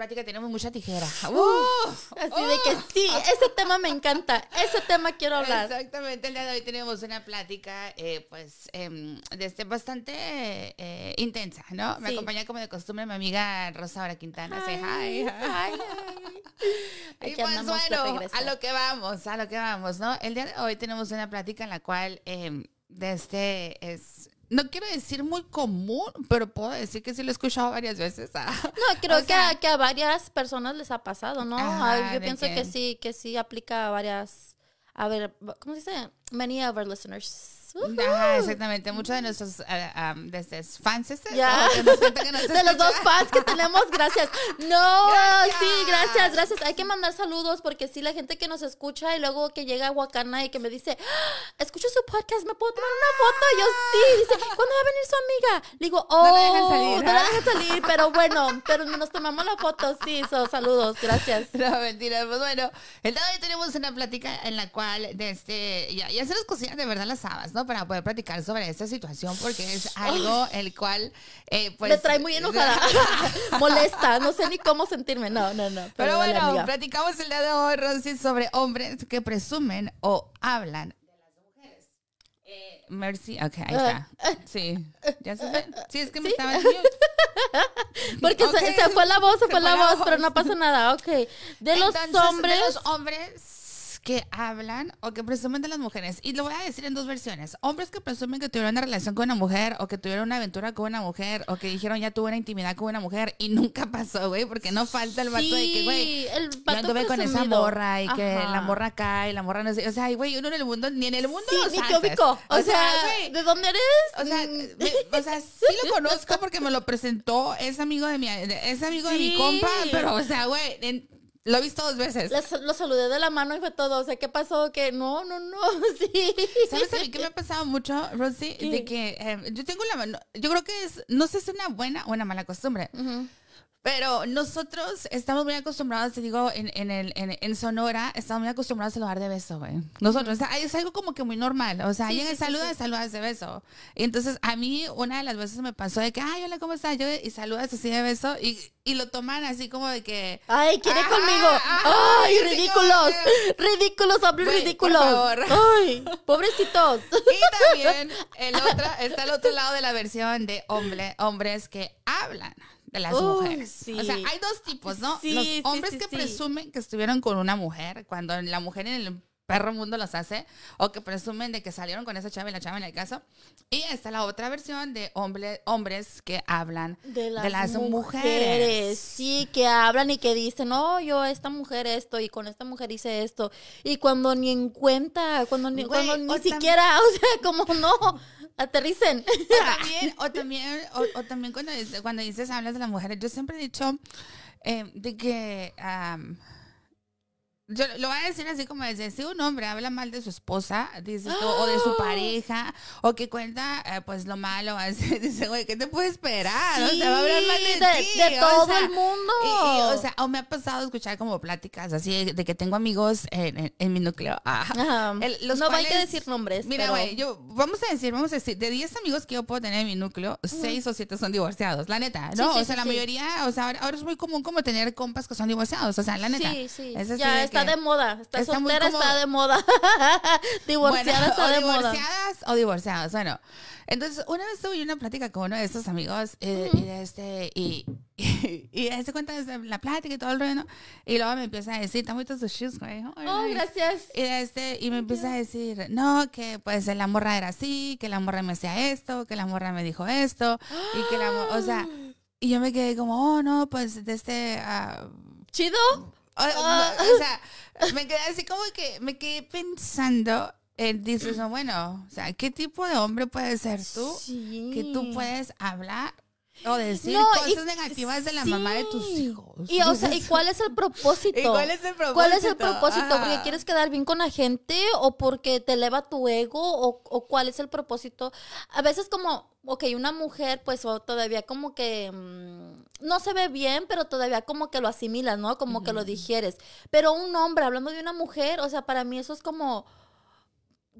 plática, tenemos mucha tijera. Uf, así de que sí, ese tema me encanta. Ese tema quiero hablar. Exactamente, el día de hoy tenemos una plática, eh, pues, em, desde bastante eh, intensa, ¿no? Me Sí. acompaña como de costumbre mi amiga Rosa Quintana. Hi. Ay, ay. Y pues de bueno, a lo que vamos, a lo que vamos, ¿no? El día de hoy tenemos una plática en la cual em, desde es, no quiero decir muy común, pero puedo decir que sí lo he escuchado varias veces. ah. No, creo O sea- que, a, que a varias personas les ha pasado, ¿no? Ajá, Ah, Yo pienso que- que sí, que sí aplica a varias, a ver, ¿cómo se dice? Many of our listeners. Ajá, exactamente. Muchos de nuestros ah, ah, desde fans este, Ya. o que nos que nos De los dos fans que tenemos, gracias. No, Gracias. sí, gracias, gracias. Hay que mandar saludos porque sí, la gente que nos escucha y luego que llega a Huacana y que me dice, "Ah, escucho su podcast, ¿me puedo tomar una foto? Y yo sí, dice, ¿cuándo va a venir su amiga? Le digo, oh, No la dejan salir, no la ¿ah? dejan salir, pero bueno, pero nos tomamos la foto, sí, so, saludos, gracias. No, mentira. Pues bueno, el día de hoy tenemos una plática en la cual desde, ya, ya se nos cocinan de verdad las habas, ¿no? Para poder platicar sobre esta situación porque es algo el cual, eh, pues... me trae muy enojada, molesta, no sé ni cómo sentirme, no, no, no. Pero, Pero bueno, amiga. platicamos el día de hoy, Rosy, sobre hombres que presumen o hablan de las mujeres. Eh, Mercy, ok, ahí está. Sí, ¿ya se ve? Sí, es que me estaba en mute. Porque Ok, se, se fue la voz, se, fue la voz, pero voz. no pasa nada, ok. De los Entonces, hombres... De los hombres que hablan o que presumen de las mujeres. Y lo voy a decir en dos versiones. Hombres que presumen que tuvieron una relación con una mujer o que tuvieron una aventura con una mujer o que dijeron ya tuve una intimidad con una mujer y nunca pasó, güey, porque no falta el vato de que, güey, yo anduve con esa morra y que la morra acá y la morra no sé. O sea, güey, uno en el mundo, ni en el mundo Sí, ni te ubico. O, sea, güey, ¿de dónde eres? o sea, Mm, me- o sea, sí lo conozco porque me lo presentó, es amigo de mi, es amigo de mi Sí. compa, pero, o sea, güey, en- lo he visto dos veces. lo saludé de la mano y fue todo. O sea, ¿qué pasó? Que no, no, no, sí. ¿Sabes a mí qué me ha pasado mucho, Rosy? ¿Qué? De que eh, yo tengo la mano, yo creo que es, no sé si es una buena o una mala costumbre, Ujú. Pero nosotros estamos muy acostumbrados, te digo, en, en, el, en, en Sonora, estamos muy acostumbrados a saludar de beso, güey. Nosotros, o sea, es algo como que muy normal, o sea, Sí, alguien sí, sí, saluda, sí. saludas de beso. Y entonces a mí una de las veces me pasó de que, ay, hola, ¿cómo estás? Yo, y saludas así de beso y, y lo toman así como de que... Ay, quiere conmigo. Ay, ridículos. como Ridículos, hombres Güey, por ridículos. favor. Ay, pobrecitos. Y también el otro, está el otro lado de la versión de hombre, hombres que hablan de las Uy, mujeres. sí. O sea, hay dos tipos, ¿no? Sí, los hombres sí, que presumen que estuvieron con una mujer cuando la mujer en el perro mundo los hace, o que presumen de que salieron con esa chava y la chava en el caso. Y está la otra versión de hombre, hombres que hablan De las, las mujeres. mujeres. Sí, que hablan y que dicen, no, yo esta mujer esto y con esta mujer hice esto. Y cuando ni en cuenta, cuando ni, Güey, cuando ni siquiera, o sea, como no, aterricen. O también, o también, o, también cuando, cuando dices hablas de las mujeres, yo siempre he dicho eh, de que yo lo voy a decir así como desde si un hombre habla mal de su esposa, dices tú, o de su pareja, o que cuenta eh, pues lo malo, así, dice, güey, ¿qué te puede esperar? o sea, va a hablar mal de, de, ti. de o todo sea, el mundo. y- y, o sea, o me ha pasado escuchar como pláticas así de que tengo amigos en, en- en mi núceo. Ah, Ajá. el- los no hay que cuales- decir nombres. Mira, pero- güey, yo, vamos a decir, vamos a decir, de 10 amigos que yo puedo tener en mi núcleo, 6 o 7 son divorciados, la neta, ¿no? Sí, sí, o sea, sí, la sí. mayoría, o sea, ahora, ahora es muy común como tener compas que son divorciados, o sea, la neta. Sí, sí. Es así ya de está de moda. Está, está soltera, está de moda. Divorciada Bueno, está o de moda. divorciadas o divorciados, bueno. Entonces, una vez tuve una plática con uno de estos amigos eh, y de este, y, y, y se cuenta la plática y todo el rollo, ¿no? Y luego me empieza a decir, ¿te tus shoes, güey? Oh, nice". gracias. Y, este, y me empieza a decir, no, que pues la morra era así, que la morra me hacía esto, que la morra me dijo esto, y que la morra, o sea, y yo me quedé como, oh, no, pues de este, ah, ¿Chido? O, Ah. o sea, me quedé así como que me quedé pensando, en, dices, no, bueno, o sea, ¿qué tipo de hombre puedes ser tú Sí. que tú puedes hablar o decir No, y- cosas negativas de la mamá de tus hijos? Y, o sea, ¿y cuál es el propósito? ¿Y cuál es el propósito? ¿Cuál es el propósito? Ajá. ¿Porque quieres quedar bien con la gente o porque te eleva tu ego o, o cuál es el propósito? A veces como, ok, una mujer pues todavía como que mm, no se ve bien, pero todavía como que lo asimilas, ¿no? Como que lo digieres. Pero un hombre hablando de una mujer, o sea, para mí eso es como,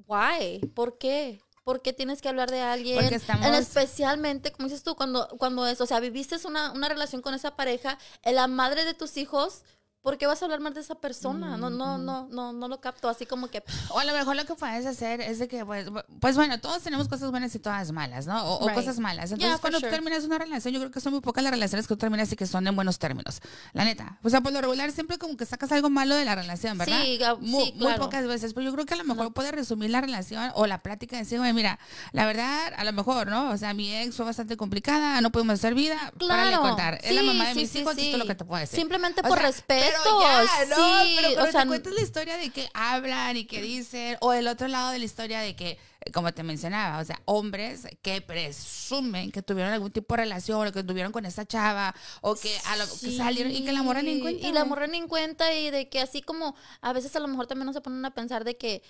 why? ¿Por qué? ¿Por qué tienes que hablar de alguien? Porque estamos- En especialmente, como dices tú, cuando, cuando es, o sea, viviste una, una relación con esa pareja, en la madre de tus hijos, ¿por qué vas a hablar más de esa persona? No, no, no, no, no lo capto. Así como que, O a lo mejor lo que puedes hacer es de que, pues, pues bueno, todos tenemos cosas buenas y todas malas, ¿no? O, cosas malas. Entonces, Yeah, cuando sure. tú terminas una relación, yo creo que son muy pocas las relaciones que tú terminas y que son en buenos términos. La neta. O sea, por lo regular, siempre como que sacas algo malo de la relación, ¿verdad? Sí, ga- muy, sí, muy claro. pocas veces. Pero yo creo que a lo mejor puede resumir la relación o la plática y decir, güey, mira, la verdad, a lo mejor, ¿no? O sea, mi ex fue bastante complicada, no pudimos hacer vida. Para claro. contar. es la mamá de mis hijos, sí. esto es lo que te puedo decir. Simplemente O por sea, respeto. Pero ya, ¿no? sí, pero cuando o sea, te cuentas la historia de que hablan y que dicen, o el otro lado de la historia de que, como te mencionaba, o sea, hombres que presumen que tuvieron algún tipo de relación o que tuvieron con esa chava o que, a lo, que salieron y que la morra ni en Sí, cuenta. Y la güey. morra ni en cuenta y de que así como a veces a lo mejor también no se ponen a pensar de que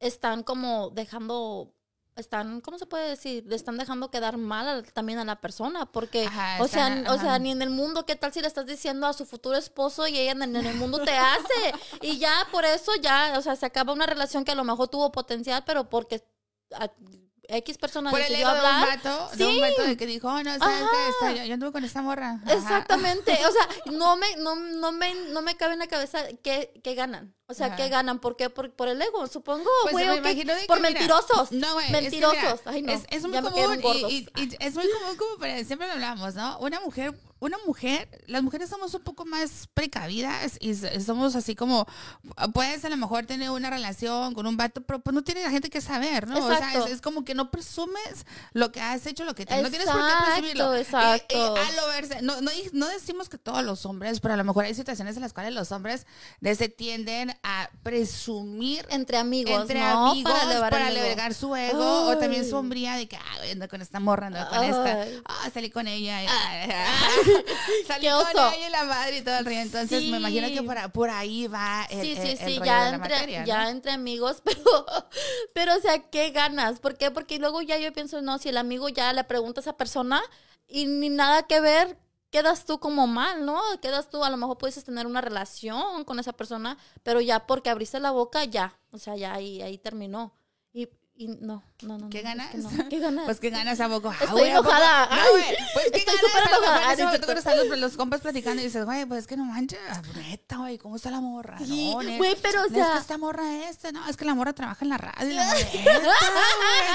están como dejando están, ¿cómo se puede decir? Le están dejando quedar mal a- también a la persona, porque, Ajá, o sea, o sea, ni en el mundo, ¿qué tal si le estás diciendo a su futuro esposo y ella en, en el mundo te hace? Y ya por eso ya, o sea, se acaba una relación que a lo mejor tuvo potencial, pero porque a- X persona Por el decidió ego de un hablar. vato, de un Sí. vato de que dijo, oh, no, ¿sabes qué? Yo, yo anduve con esta morra. Ajá. Exactamente, o sea, no me, no, no me, no me cabe en la cabeza qué, qué ganan. O sea, Ajá. ¿qué ganan? ¿Por qué? Por, por el ego, supongo, Pues güey. me imagino de que, por mira, mentirosos. No, güey. es que, mira, Mentirosos. Ay, no. Es, es muy común y, y- y es muy común como para- siempre lo hablamos, ¿no? Una mujer, una mujer, las mujeres somos un poco más precavidas y somos así como, puedes a lo mejor tener una relación con un vato, pero pues no tiene la gente que saber, ¿no? O sea, Exacto. es, es como que no presumes lo que has hecho, lo que tienes. No tienes por qué presumirlo. Exacto, exacto. a lo verse, no, no, no decimos que todos los hombres, pero a lo mejor hay situaciones en las cuales los hombres se tienden a presumir Entre amigos, entre ¿no? amigos para elevar el ego. alegar su ego o también Ay. su hombría de que ah, güey, ando con esta morra, ando con esta, Ay. ah, salí con ella, y- salí con ella y la madre y todo el río. Entonces me imagino que por, por ahí va el, Sí, el- sí, el sí, rollo ya de la entre, materia, ¿no? ya entre amigos, pero, pero, o sea, ¿qué ganas? ¿Por qué? Porque luego ya yo pienso, no, si el amigo ya le pregunta a esa persona y ni nada que ver, quedas tú como mal, ¿no? Quedas tú, a lo mejor puedes tener una relación con esa persona, pero ya porque abriste la boca, ya, o sea, ya ahí, ahí terminó. Y, y no, no, no. ¿Qué no, es ganas? que no. ¿Qué ganas? Pues que ganas a poco. Ah, Estoy güey, ¿a poco? enojada. No, Ay, pues ¿qué estoy ganas? enojada. en ese Ah, momento no cuando están los, compas platicando y dices, güey, pues es que no manches, neta, güey, ¿cómo está la morra? Sí, no, güey, pero, o no, es que sea- esta morra este, no, es que la morra trabaja en la radio. La morra,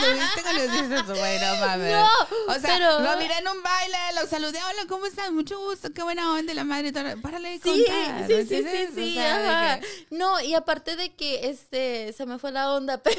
güey, ¿lo viste cuando dices güey? No mames. No, o sea, pero- lo miré en un baile, lo saludé, hola, ¿cómo estás? Mucho gusto, qué buena onda la madre. Párale de Sí, contar, sí, ¿me sí, sí, sí, sea, de ajá. No, y aparte de que este se me fue la onda, pero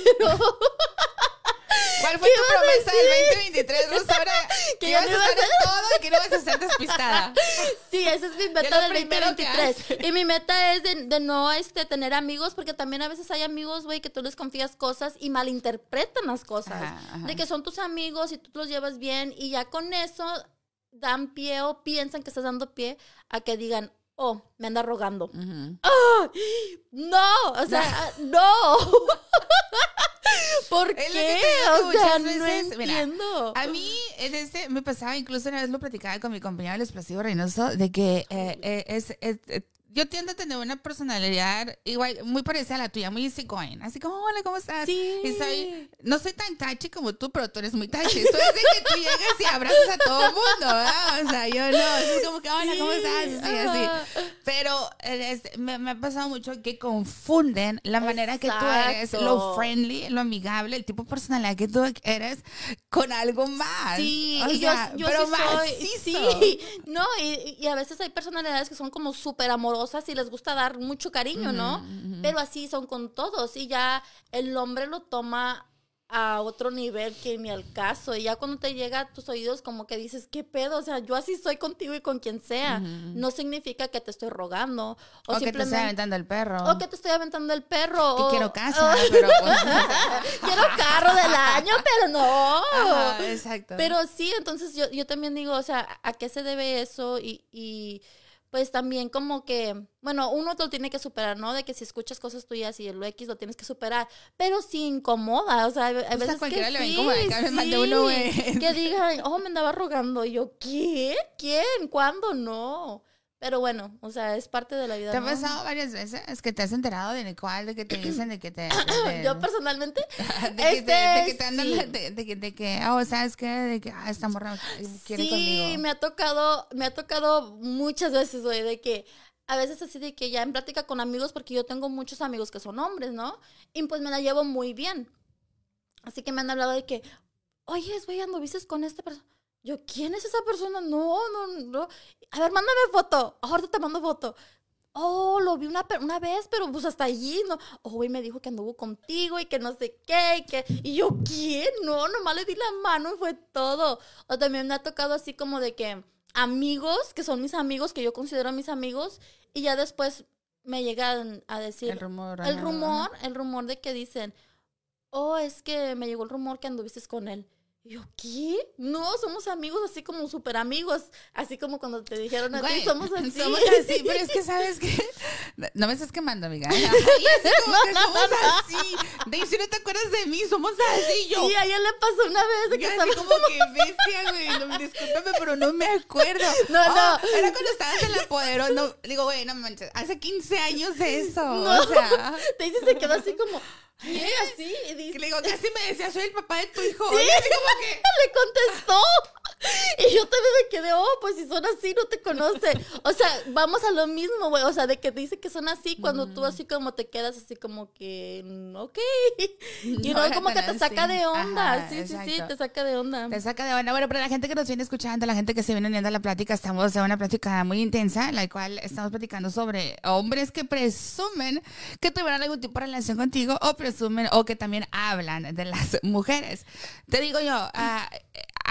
¿Cuál fue ¿Qué tu promesa del decir? 2023, Rosaura? Que ibas no a ibas hacer todo y que no ibas a ser despistada. sí, esa es mi meta del primero que 2023. Y mi meta es de, de no este tener amigos, porque también a veces hay amigos, güey, que tú les confías cosas y malinterpretan las cosas. Ajá, ajá. De que son tus amigos y tú los llevas bien y ya con eso dan pie o piensan que estás dando pie a que digan, oh, me anda rogando. Ujú. No, o sea, no. ¿Por Es lo que qué? O sea, no veces, mira, entiendo. A mí, en este, me pasaba, incluso una vez lo platicaba con mi compañero el explosivo Reynoso, de que eh, eh, es, es- eh, yo tiendo a tener una personalidad igual, muy parecida a la tuya, muy easygoing. Así como, hola, ¿cómo estás? Sí. Y soy, no soy tan touchy como tú, pero tú eres muy touchy. Tú eres de que tú llegas y abrazas a todo el mundo, ¿verdad? O sea, yo no, es como que, hola, ¿cómo estás? Así, así. Pero eh, es- me, me ha pasado mucho que confunden la manera que tú eres, lo Exacto. friendly, lo amigable, el tipo de personalidad que tú eres con algo más. Sí, O sea, yo, yo pero sí soy, macizo. sí, no, y, y a veces hay personalidades que son como súper amorosas y les gusta dar mucho cariño, ¿no? Pero así son con todos y ya el hombre lo toma a otro nivel que ni al caso y ya cuando te llega a tus oídos como que dices, ¿qué pedo? O sea, yo así soy contigo y con quien sea. No significa que te estoy rogando o, O, que te simplemente... estoy aventando el perro. o que te estoy aventando el perro. Que o- quiero casa, o- pero pues, quiero carro del año, pero no. Ajá, exacto. Pero sí, entonces yo, yo también digo, o sea, ¿a qué se debe eso? Y, y pues también como que, bueno, uno te lo tiene que superar, ¿no? De que si escuchas cosas tuyas y el X lo tienes que superar, pero sí incomoda, o sea, Pues a veces cualquiera que le va a sí, me uno. Que digan, oh, me andaba rogando, y yo, ¿qué? ¿Quién? ¿Cuándo? No. Pero bueno, o sea, es parte de la vida. ¿Te ha ¿no? pasado varias veces que te has enterado de cuál, de que te dicen de que te... de- Yo personalmente, de que, te, de que te este, andan, sí. de, de que, de que, oh, ¿sabes qué? De que, ah, esta morra quiere sí, conmigo. me ha tocado, me ha tocado muchas veces, güey, de que a veces así de que ya en plática con amigos, porque yo tengo muchos amigos que son hombres, ¿no? Y pues me la llevo muy bien. Así que me han hablado de que, oye, güey, anduviste con esta persona. Yo, ¿quién es esa persona? No, no, no. A ver, mándame foto. Ahorita te mando foto. Oh, lo vi una, una vez, pero pues hasta allí, ¿no? Oh, güey, me dijo que anduvo contigo y que no sé qué, y que... Y yo, ¿quién? No, nomás le di la mano y fue todo. O también me ha tocado así como de que amigos, que son mis amigos, que yo considero mis amigos, y ya después me llegan a decir... el rumor. El rumor, el rumor de que dicen, oh, es que me llegó el rumor que anduviste con él. Y yo, ¿qué? No, somos amigos, así como súper amigos. Así como cuando te dijeron a ti, Güey, somos así. Somos así, pero es que sabes que no me estás quemando, amiga. Ay, como que somos así. De si no te acuerdas de mí, somos así yo. Sí, a ella le pasó una vez de que estaba... así como que bestia, güey. No, discúlpame, pero no me acuerdo. No, Oh, no. Era cuando estabas en la poderosa. No, digo, güey, no manches. Hace 15 años de eso. No. O sea. Te dice, se quedó así como, ¿qué? Así, y Que dice, le digo, casi me decía, soy el papá de tu hijo. Sí. Y así como que. le contestó. Y yo también me quedé, oh, pues si son así, no te conoce. O sea, vamos a lo mismo, güey. O sea, de que dice que son así, cuando tú así como te quedas así como que, mm, ok. Y No como que te saca de onda. Ajá, sí, sí, sí, te saca de onda. Te saca de onda. Bueno, para la gente que nos viene escuchando, la gente que se viene uniendo a la plática, estamos en una plática muy intensa, en la cual estamos platicando sobre hombres que presumen que tuvieron algún tipo de relación contigo o presumen o que también hablan de las mujeres. Te digo yo, ah,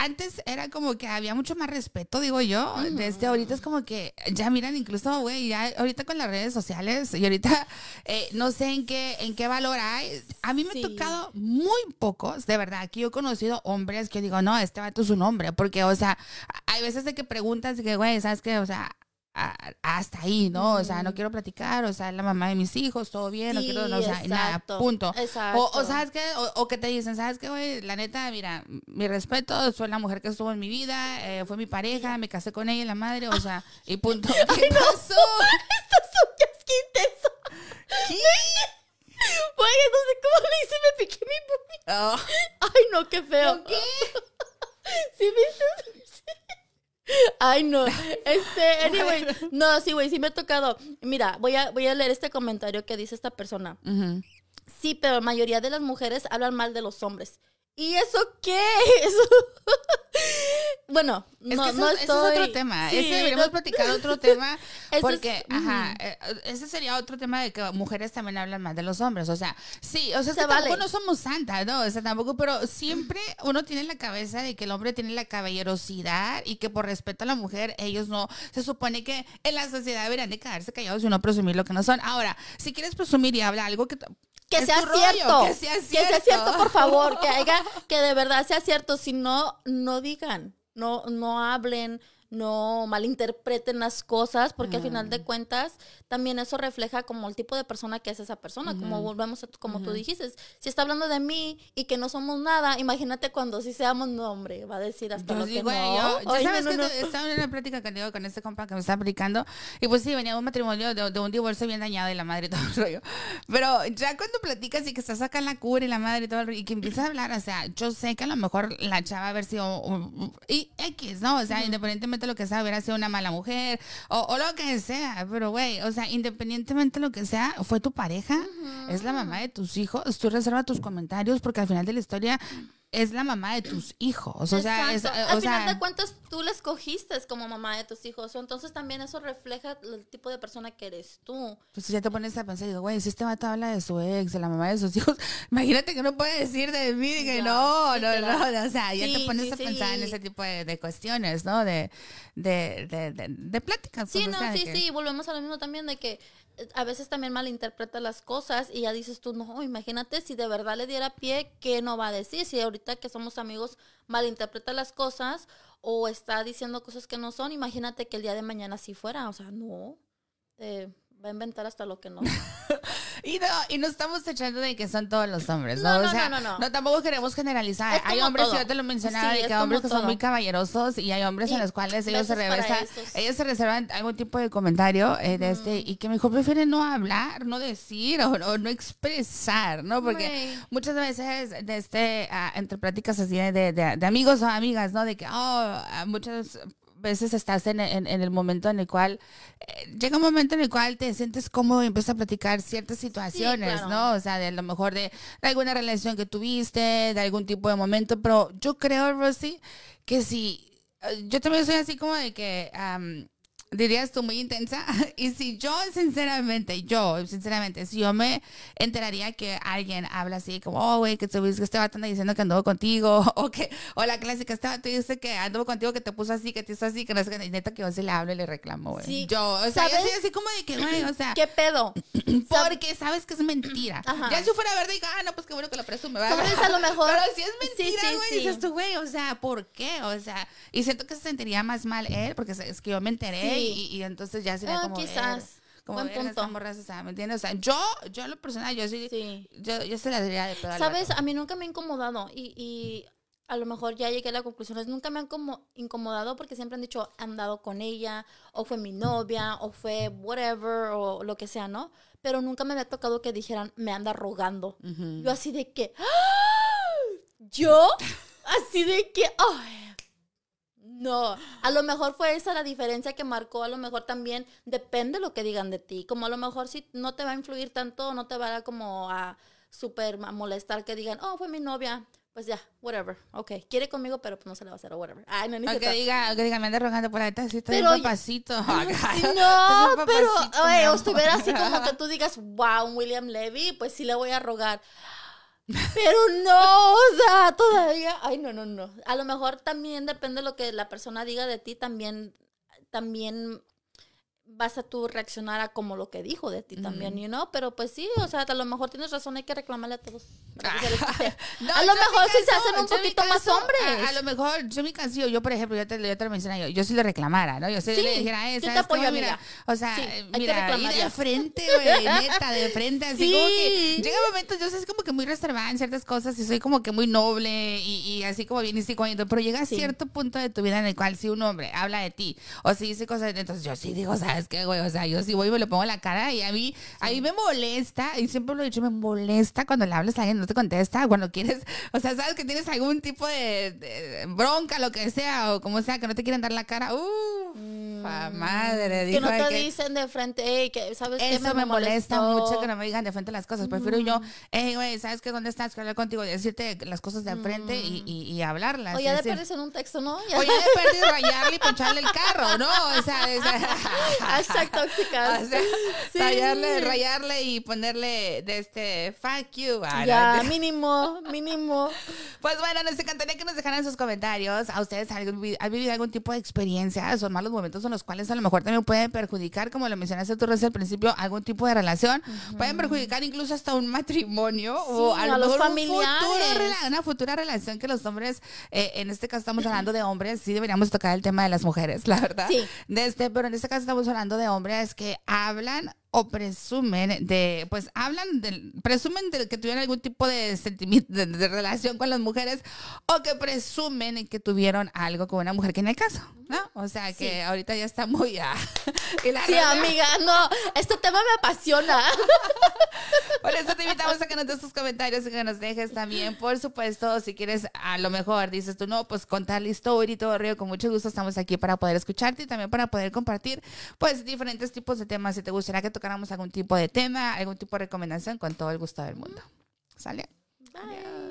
antes era como que había mucho más respeto, digo yo. Desde ahorita es como que ya miran incluso, güey, ya ahorita con las redes sociales y ahorita eh, no sé en qué, en qué valor hay. A mí me Sí. ha tocado muy pocos, de verdad. Aquí yo he conocido hombres que digo, no, este vato es un hombre, porque, o sea, hay veces de que preguntas que, güey, ¿sabes qué? O sea, hasta ahí, ¿no? O sea, no quiero platicar, o sea, es la mamá de mis hijos, todo bien, no Sí, quiero, no, o sea, nada, punto. exacto. O, o sabes qué, o, o que te dicen, ¿sabes qué, güey? La neta, mira, mi respeto, fue la mujer que estuvo en mi vida, eh, fue mi pareja, me casé con ella, la madre, o sea, y punto. ¿Qué pasó? Estas uñas, qué intenso. Güey, no sé cómo le hice, me piqué mi pupi. Oh. Ay, no, qué feo. ¿Qué? ¿Sí viste? Ay, no. Este, anyway. No, sí, güey, sí me ha tocado. Mira, voy a, voy a leer este comentario que dice esta persona. Sí, pero la mayoría de las mujeres hablan mal de los hombres. ¿Y eso qué? Eso... bueno, Es no, que eso, no eso es otro tema. Sí, ese deberíamos no- platicar otro tema. Es- porque, ajá, eh, ese sería otro tema de que mujeres también hablan más de los hombres. O sea, sí, o sea, es Se que tampoco no somos santas, ¿no? O sea, tampoco, pero siempre uno tiene en la cabeza de que el hombre tiene la caballerosidad y que por respeto a la mujer, ellos no. Se supone que en la sociedad deberían de quedarse callados y no presumir lo que no son. Ahora, si quieres presumir y habla algo que. Que sea rollo, cierto. que sea Que sea cierto. cierto, por favor. Que haya, que de verdad sea cierto. Si no, no digan. No, no hablen. No malinterpreten las cosas. Porque al final de cuentas, también eso refleja como el tipo de persona que es esa persona. Como volvemos a, como tú dijiste. Si está hablando de mí y que no somos nada, imagínate cuando sí seamos no, hombre. Va a decir hasta Yo lo sí, que no. yo, yo Ay, sabes no, que no, no. estaba en una plática contigo con este compa que me estaba platicando y pues sí, venía de un matrimonio de, de un divorcio bien dañado y la madre y todo el rollo. Pero ya cuando platicas y que estás acá en la cura y la madre y todo el rollo y que empiezas a hablar, o sea, yo sé que a lo mejor la chava haber sido y X, ¿no? O sea, independientemente de lo que sea, hubiera sido una mala mujer o, o lo que sea, pero güey, o sea, independientemente de lo que sea, fue tu pareja, es la mamá de tus hijos, tú reserva tus comentarios porque al final de la historia es la mamá de tus hijos, o sea, es, eh, Al o final sea, de cuentas, tú la escogiste como mamá de tus hijos. Entonces también eso refleja el tipo de persona que eres tú. Pues ya te pones a pensar, digo, güey, si este vato habla de su ex, de la mamá de sus hijos, imagínate que no puede decir de mí, que Ya, no, no, literal. no, o sea, ya te pones sí, a pensar en ese tipo de, de cuestiones, ¿no? De, de, de, de, de pláticas. Sí, pues, no, sí, que- sí. Volvemos a lo mismo también de que a veces también malinterpreta las cosas y ya dices tú, no, imagínate si de verdad le diera pie, ¿qué no va a decir? Si ahorita que somos amigos malinterpreta las cosas o está diciendo cosas que no son, imagínate que el día de mañana sí fuera. O sea, no. Te va a inventar hasta lo que no. Y no, y no estamos echando de que son todos los hombres, ¿no? No, o no, sea, no, no, no. tampoco queremos generalizar. Hay hombres, todo. yo te lo mencionaba, Sí, de que hay hombres que son muy caballerosos y hay hombres en los cuales ellos se esos. ellos se reservan algún tipo de comentario eh, de este y que mejor prefieren no hablar, no decir o, o no expresar, ¿no? Porque muchas veces de este ah, entre pláticas así de, de- de amigos o amigas, ¿no? De que, oh, ah, muchas veces estás en, en- en el momento en el cual eh, llega un momento en el cual te sientes cómodo y empiezas a platicar ciertas situaciones, claro. ¿no? O sea, de a lo mejor de, de alguna relación que tuviste, de algún tipo de momento, pero yo creo, Rosy, que si eh, yo también soy así como de que am, dirías tú muy intensa y si yo sinceramente yo sinceramente si yo me enteraría que alguien habla así como oh güey que, que este vato anda diciendo que anduvo contigo o que o la clásica este vato dice que anduvo contigo que te puso así que te hizo así que no sé qué neta que yo se le hablo y le reclamo güey Sí. yo o sea yo ¿Sabes? soy así como de que güey o sea ¿Qué pedo? porque sabes que es mentira. Ajá. Ya si fuera verdad, digo, ah, no, pues qué bueno que lo presume, ¿verdad? ¿Sabes? A lo mejor- Pero si es Sí, mentira, sí, güey, sí. dices tú, güey, o sea, ¿por qué? O sea, y siento que se sentiría más mal él, porque es que yo me enteré Sí. Y, y entonces ya sería Ah, como. quizás. ver, como Buen ver, punto. morra se sabe, ¿me entiendes? O sea, yo, yo lo personal, yo sí, Sí. yo, yo se la diría de pedo ¿Sabes? A mí nunca me ha incomodado y, y a lo mejor ya llegué a la conclusión, es nunca me han como incomodado porque siempre han dicho, he andado con ella, o fue mi novia, o fue whatever, o lo que sea, ¿no? Pero nunca me había tocado que dijeran, me anda rogando. Yo así de que, ¡Ah! ¿yo? Así de que, ay, no, a lo mejor fue esa la diferencia que marcó, a lo mejor también depende lo que digan de ti, como a lo mejor si no te va a influir tanto, no te va a como a súper molestar que digan, oh, fue mi novia, pues ya, whatever, ok, quiere conmigo, pero pues no se le va a hacer o whatever. Ay, no, ni O que diga, o que diga, me anda rogando por ahí, sí, estoy Pero un papacito. Sí, no, pero oye, mi o estuviera así como que tú digas, wow, William Levy, pues sí le voy a rogar. Pero no, o sea, todavía, ay, no, no, no. A lo mejor también depende de lo que la persona diga de ti, también, también vas a tú reaccionar a como lo que dijo de ti también, you know? Pero pues sí, o sea, a lo mejor tienes razón, hay que reclamarle a todos. No, a lo mejor sí se hacen un poquito más hombres. A, a lo mejor, yo mi caso, yo por ejemplo, yo te, yo te lo mencioné, yo, yo sí le reclamara, ¿no? Yo sí, Sí, le dijera, eh, yo te ¿sabes apoyo, cómo? Mira, o sea, Sí, mira, y de frente, güey, neta, de frente, así Sí. como que llega momentos, yo soy como que muy reservada en ciertas cosas y soy como que muy noble y, y así como bien y cuando, pero llega a cierto punto de tu vida en el cual si un hombre habla de ti o si dice cosas, entonces yo sí digo, ¿sabes qué, güey? O sea, yo sí voy y me lo pongo en la cara y a mí, a mí me molesta, y siempre lo he dicho, me molesta cuando le hablas a alguien no te contesta, cuando quieres, o sea, sabes que tienes algún tipo de, de bronca, lo que sea, o como sea, que no te quieren dar la cara, uh, madre, que dijo no te que- dicen de frente, hey, que sabes qué eso me molesta mucho que no me digan de frente las cosas. Prefiero yo, hey, güey, ¿sabes qué? ¿Dónde estás? Quiero hablar contigo, decirte las cosas de frente y, y, y hablarlas. O ya de perdes en un texto, ¿no? Ya. o ya de perder rayarle y poncharle el carro, ¿no? O sea, o sea Hashtag tóxicas. o sea, Sí. rayarle, rayarle y ponerle de este fuck you. Ah, Ya, mínimo, mínimo. Pues bueno, nos encantaría que nos dejaran sus comentarios. ¿A ustedes han vivido, han vivido algún tipo de experiencia? ¿Son malos momentos en los cuales a lo mejor también pueden perjudicar, como lo mencionaste tú, al principio, algún tipo de relación? Pueden perjudicar incluso hasta un matrimonio o Sí, a lo a los un familiares. futuro una futura relación que los hombres, eh, en este caso estamos hablando de hombres, sí deberíamos tocar el tema de las mujeres, la verdad. Sí. De este, pero en este caso estamos hablando de hombres que hablan o presumen de, pues hablan del, presumen de que tuvieron algún tipo de sentimiento, de, de relación con las mujeres o que presumen que tuvieron algo con una mujer que en el caso, ¿no? O sea que Sí. ahorita ya está muy... ah, y la Sí, amiga, no, este tema me apasiona. Por eso te invitamos a que nos des tus comentarios y que nos dejes también, por supuesto, si quieres, a lo mejor dices tú, no, pues contar la historia y todo, Río, con mucho gusto estamos aquí para poder escucharte y también para poder compartir, pues, diferentes tipos de temas. Si te gustaría que tocáramos algún tipo de tema, algún tipo de recomendación, con todo el gusto del mundo. ¿Sale? Bye.